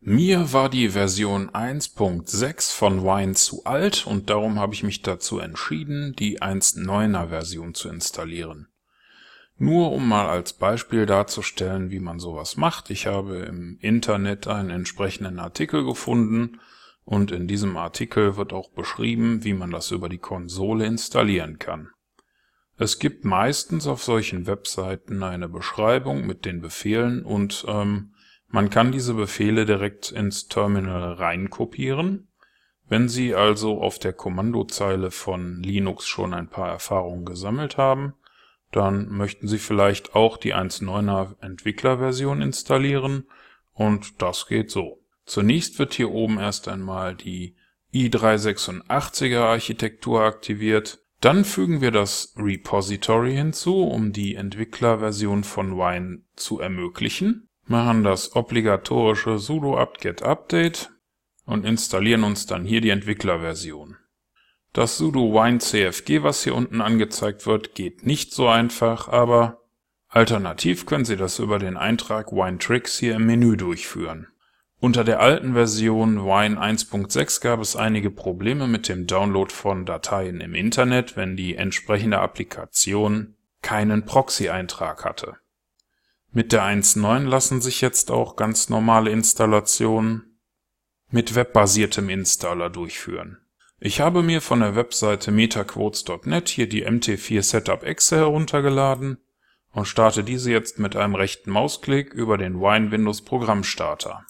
Mir war die Version 1.6 von Wine zu alt und darum habe ich mich dazu entschieden, die 1.9er Version zu installieren. Nur um mal als Beispiel darzustellen, wie man sowas macht. Ich habe im Internet einen entsprechenden Artikel gefunden und in diesem Artikel wird auch beschrieben, wie man das über die Konsole installieren kann. Es gibt meistens auf solchen Webseiten eine Beschreibung mit den Befehlen und ähm, man kann diese Befehle direkt ins Terminal reinkopieren. Wenn Sie also auf der Kommandozeile von Linux schon ein paar Erfahrungen gesammelt haben, dann möchten Sie vielleicht auch die 1.9er Entwicklerversion installieren und das geht so. Zunächst wird hier oben erst einmal die i386er Architektur aktiviert, dann fügen wir das Repository hinzu, um die Entwicklerversion von Wine zu ermöglichen, machen das obligatorische sudo apt-get update und installieren uns dann hier die Entwicklerversion das sudo wine-cfg, was hier unten angezeigt wird, geht nicht so einfach, aber alternativ können Sie das über den Eintrag Wine-Tricks hier im Menü durchführen. Unter der alten Version Wine 1.6 gab es einige Probleme mit dem Download von Dateien im Internet, wenn die entsprechende Applikation keinen Proxy-Eintrag hatte. Mit der 1.9 lassen sich jetzt auch ganz normale Installationen mit webbasiertem Installer durchführen. Ich habe mir von der Webseite metaquotes.net hier die MT4 Setup Exe heruntergeladen und starte diese jetzt mit einem rechten Mausklick über den Wine Windows Programmstarter